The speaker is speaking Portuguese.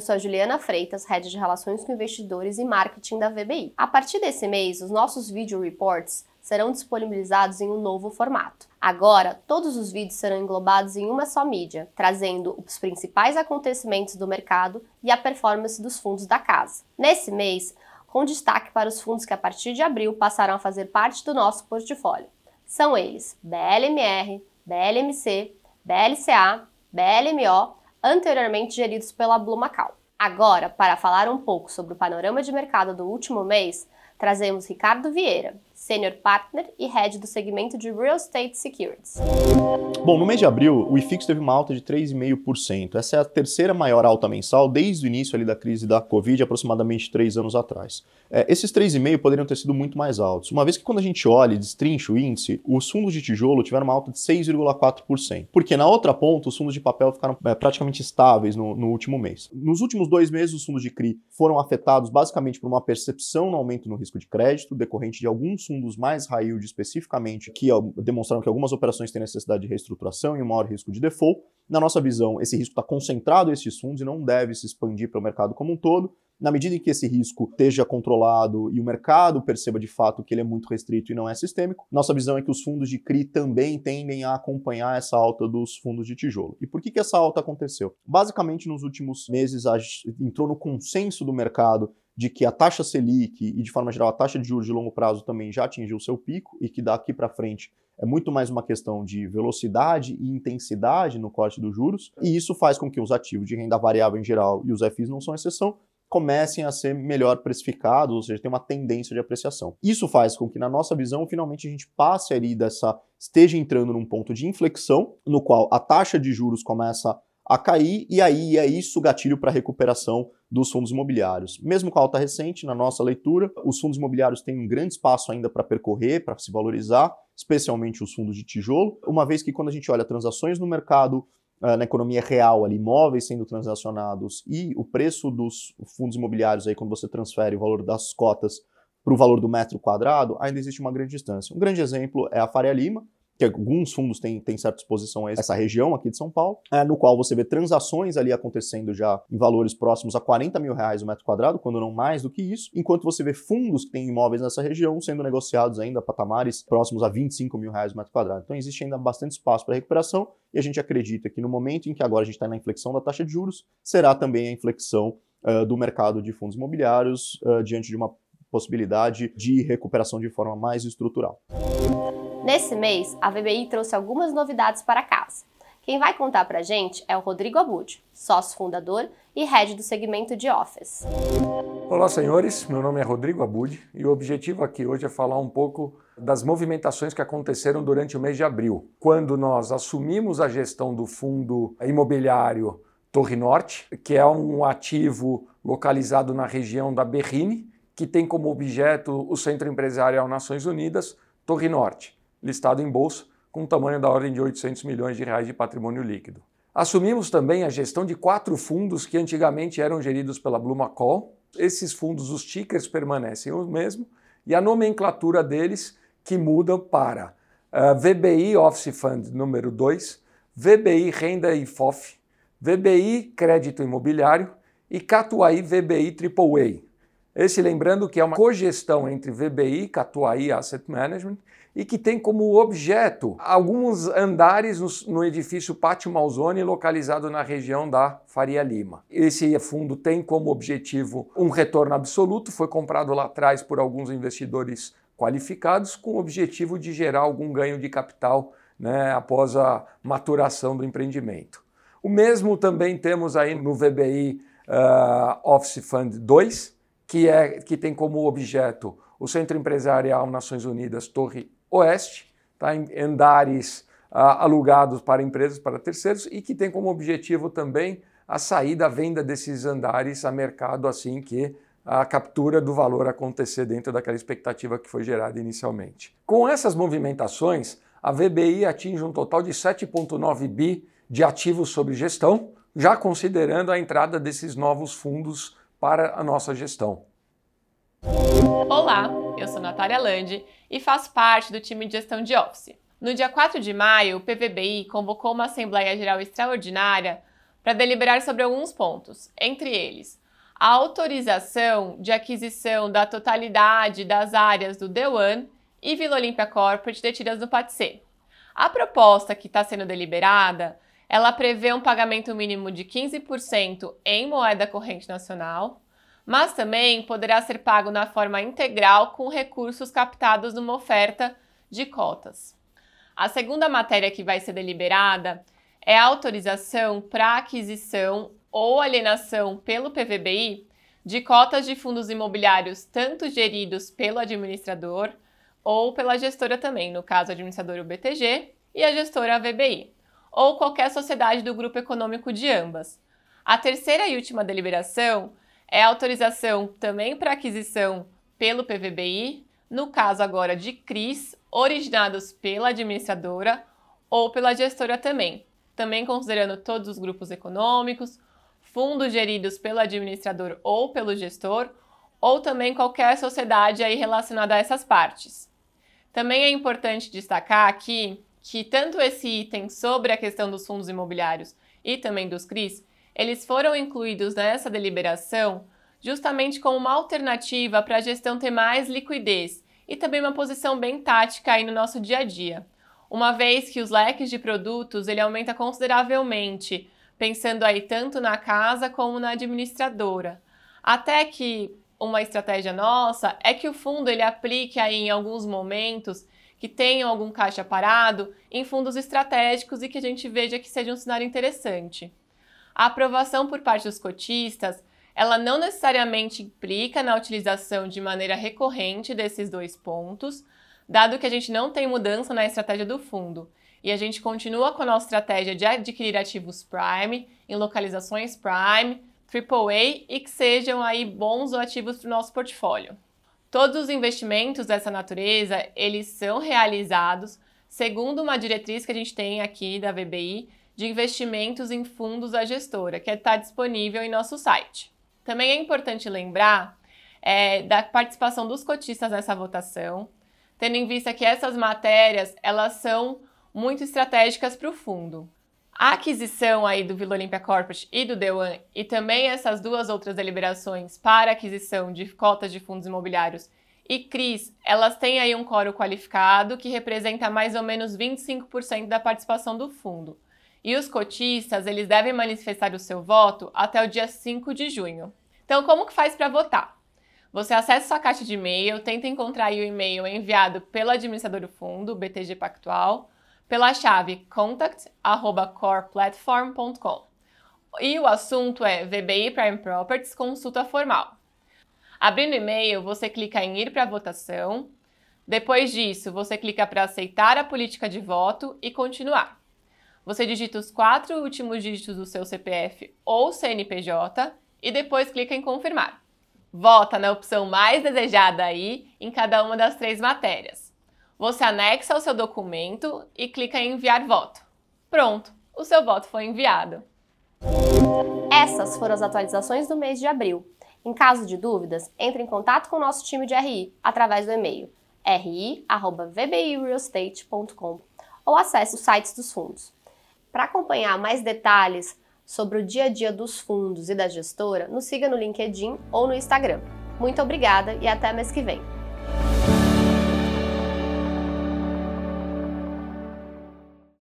eu sou a Juliana Freitas, Head de Relações com Investidores e Marketing da VBI. A partir desse mês, os nossos video reports serão disponibilizados em um novo formato. Agora, todos os vídeos serão englobados em uma só mídia, trazendo os principais acontecimentos do mercado e a performance dos fundos da casa. Nesse mês, com destaque para os fundos que a partir de abril passaram a fazer parte do nosso portfólio. São eles BLMR, BLMC, BLCA, BLMO, anteriormente geridos pela Blue Macau. Agora, para falar um pouco sobre o panorama de mercado do último mês, trazemos Ricardo Vieira, Senior Partner e Head do segmento de Real Estate Securities. Bom, no mês de abril, o IFIX teve uma alta de 3,5%. Essa é a terceira maior alta mensal desde o início ali da crise da Covid, aproximadamente três anos atrás. É, esses 3,5% poderiam ter sido muito mais altos, uma vez que quando a gente olha e destrincha o índice, os fundos de tijolo tiveram uma alta de 6,4%. Porque na outra ponta, os fundos de papel ficaram é, praticamente estáveis no, no último mês. Nos últimos dois meses, os fundos de CRI foram afetados basicamente por uma percepção no aumento no risco de crédito, decorrente de alguns fundos mais high yield especificamente, que demonstraram que algumas operações têm necessidade de reestruturação e um maior risco de default. Na nossa visão, esse risco está concentrado esses fundos e não deve se expandir para o mercado como um todo. Na medida em que esse risco esteja controlado e o mercado perceba de fato que ele é muito restrito e não é sistêmico, nossa visão é que os fundos de CRI também tendem a acompanhar essa alta dos fundos de tijolo. E por que, que essa alta aconteceu? Basicamente, nos últimos meses, entrou no consenso do mercado de que a taxa Selic e, de forma geral, a taxa de juros de longo prazo também já atingiu seu pico e que daqui para frente é muito mais uma questão de velocidade e intensidade no corte dos juros, e isso faz com que os ativos de renda variável em geral, e os FIs não são exceção, comecem a ser melhor precificados, ou seja, tem uma tendência de apreciação. Isso faz com que, na nossa visão, finalmente a gente passe ali dessa. esteja entrando num ponto de inflexão, no qual a taxa de juros começa a cair, e aí é isso o gatilho para a recuperação dos fundos imobiliários. Mesmo com a alta recente, na nossa leitura, os fundos imobiliários têm um grande espaço ainda para percorrer, para se valorizar, especialmente os fundos de tijolo, uma vez que quando a gente olha transações no mercado uh, na economia real, ali, imóveis sendo transacionados e o preço dos fundos imobiliários, aí, quando você transfere o valor das cotas para o valor do metro quadrado, ainda existe uma grande distância. Um grande exemplo é a Faria Lima, que alguns fundos têm, têm certa exposição a essa região aqui de São Paulo, é, no qual você vê transações ali acontecendo já em valores próximos a 40 mil reais o metro quadrado, quando não mais do que isso, enquanto você vê fundos que têm imóveis nessa região sendo negociados ainda a patamares próximos a 25 mil reais o metro quadrado. Então existe ainda bastante espaço para recuperação e a gente acredita que no momento em que agora a gente está na inflexão da taxa de juros, será também a inflexão uh, do mercado de fundos imobiliários uh, diante de uma possibilidade de recuperação de forma mais estrutural. Nesse mês, a VBI trouxe algumas novidades para casa. Quem vai contar para a gente é o Rodrigo Abud, sócio fundador e head do segmento de Office. Olá, senhores. Meu nome é Rodrigo Abud e o objetivo aqui hoje é falar um pouco das movimentações que aconteceram durante o mês de abril, quando nós assumimos a gestão do fundo imobiliário Torre Norte, que é um ativo localizado na região da Berrine, que tem como objeto o Centro Empresarial Nações Unidas, Torre Norte listado em bolsa, com um tamanho da ordem de 800 milhões de reais de patrimônio líquido. Assumimos também a gestão de quatro fundos que antigamente eram geridos pela Blumacol. Esses fundos, os tickers permanecem o mesmo e a nomenclatura deles que muda para uh, eh, VBI Office Fund número 2, VBI Renda e FOF, VBI Crédito Imobiliário e Catuai VBI AAA. Esse lembrando que é uma cogestão entre VBI, Catuai Asset Management e que tem como objeto alguns andares no, no edifício Pátio Malzone, localizado na região da Faria Lima. Esse fundo tem como objetivo um retorno absoluto, foi comprado lá atrás por alguns investidores qualificados, com o objetivo de gerar algum ganho de capital né, após a maturação do empreendimento. O mesmo também temos aí no VBI uh, ah, Office Fund 2, que, é, que tem como objeto o Centro Empresarial Nações Unidas Torre Oeste, tá, em andares ah, alugados para empresas, para terceiros, e que tem como objetivo também a saída, a venda desses andares a mercado assim que a captura do valor acontecer dentro daquela expectativa que foi gerada inicialmente. Com essas movimentações, a VBI atinge um total de 7,9 bi de ativos sob gestão, já considerando a entrada desses novos fundos para a nossa gestão. Olá, eu sou Natália Landi e faço parte do time de gestão de Office. No dia 4 de maio, o PVBI convocou uma Assembleia Geral Extraordinária para deliberar sobre alguns pontos, entre eles a autorização de aquisição da totalidade das áreas do The e Vila Olímpia Corporate detidas no PATC. A proposta que está sendo deliberada, ela prevê um pagamento mínimo de 15% em moeda corrente nacional, mas também poderá ser pago na forma integral com recursos captados numa oferta de cotas. A segunda matéria que vai ser deliberada é a autorização para aquisição ou alienação pelo PVBI de cotas de fundos imobiliários tanto geridos pelo administrador ou pela gestora também, no caso, a administradora BTG e a gestora VBI, ou qualquer sociedade do grupo econômico de ambas. A terceira e última deliberação é a autorização também para aquisição pelo PVBI, no caso agora de CRIs, originados pela administradora ou pela gestora também, também considerando todos os grupos econômicos, fundos geridos pelo administrador ou pelo gestor, ou também qualquer sociedade aí relacionada a essas partes. Também é importante destacar aqui que tanto esse item sobre a questão dos fundos imobiliários e também dos CRIs, eles foram incluídos nessa deliberação justamente como uma alternativa para a gestão ter mais liquidez e também uma posição bem tática aí no nosso dia a dia. Uma vez que os leques de produtos ele aumenta consideravelmente, pensando aí tanto na casa como na administradora. Até que uma estratégia nossa é que o fundo ele aplique aí em alguns momentos que tenham algum caixa parado em fundos estratégicos e que a gente veja que seja um cenário interessante. A aprovação por parte dos cotistas, ela não necessariamente implica na utilização de maneira recorrente desses dois pontos, dado que a gente não tem mudança na estratégia do fundo e a gente continua com a nossa estratégia de adquirir ativos prime em localizações prime, AAA e que sejam aí bons ativos para o nosso portfólio. Todos os investimentos dessa natureza, eles são realizados segundo uma diretriz que a gente tem aqui da VBI de investimentos em fundos da gestora, que está disponível em nosso site. Também é importante lembrar é, da participação dos cotistas nessa votação, tendo em vista que essas matérias elas são muito estratégicas para o fundo. A aquisição aí do Vila Olímpia Corporate e do Dewan e também essas duas outras deliberações para aquisição de cotas de fundos imobiliários e CRIs, elas têm aí um coro qualificado que representa mais ou menos 25% da participação do fundo. E os cotistas, eles devem manifestar o seu voto até o dia 5 de junho. Então, como que faz para votar? Você acessa sua caixa de e-mail, tenta encontrar o e-mail enviado pelo administrador do fundo, BTG Pactual, pela chave contact@coreplatform.com. E o assunto é VBI Prime Properties consulta formal. Abrindo o e-mail, você clica em ir para votação. Depois disso, você clica para aceitar a política de voto e continuar. Você digita os quatro últimos dígitos do seu CPF ou CNPJ e depois clica em confirmar. Vota na opção mais desejada aí em cada uma das três matérias. Você anexa o seu documento e clica em enviar voto. Pronto, o seu voto foi enviado. Essas foram as atualizações do mês de abril. Em caso de dúvidas, entre em contato com o nosso time de RI através do e-mail ri@vbirealestate.com ou acesse os sites dos fundos. Para acompanhar mais detalhes sobre o dia a dia dos fundos e da gestora, nos siga no LinkedIn ou no Instagram. Muito obrigada e até mês que vem.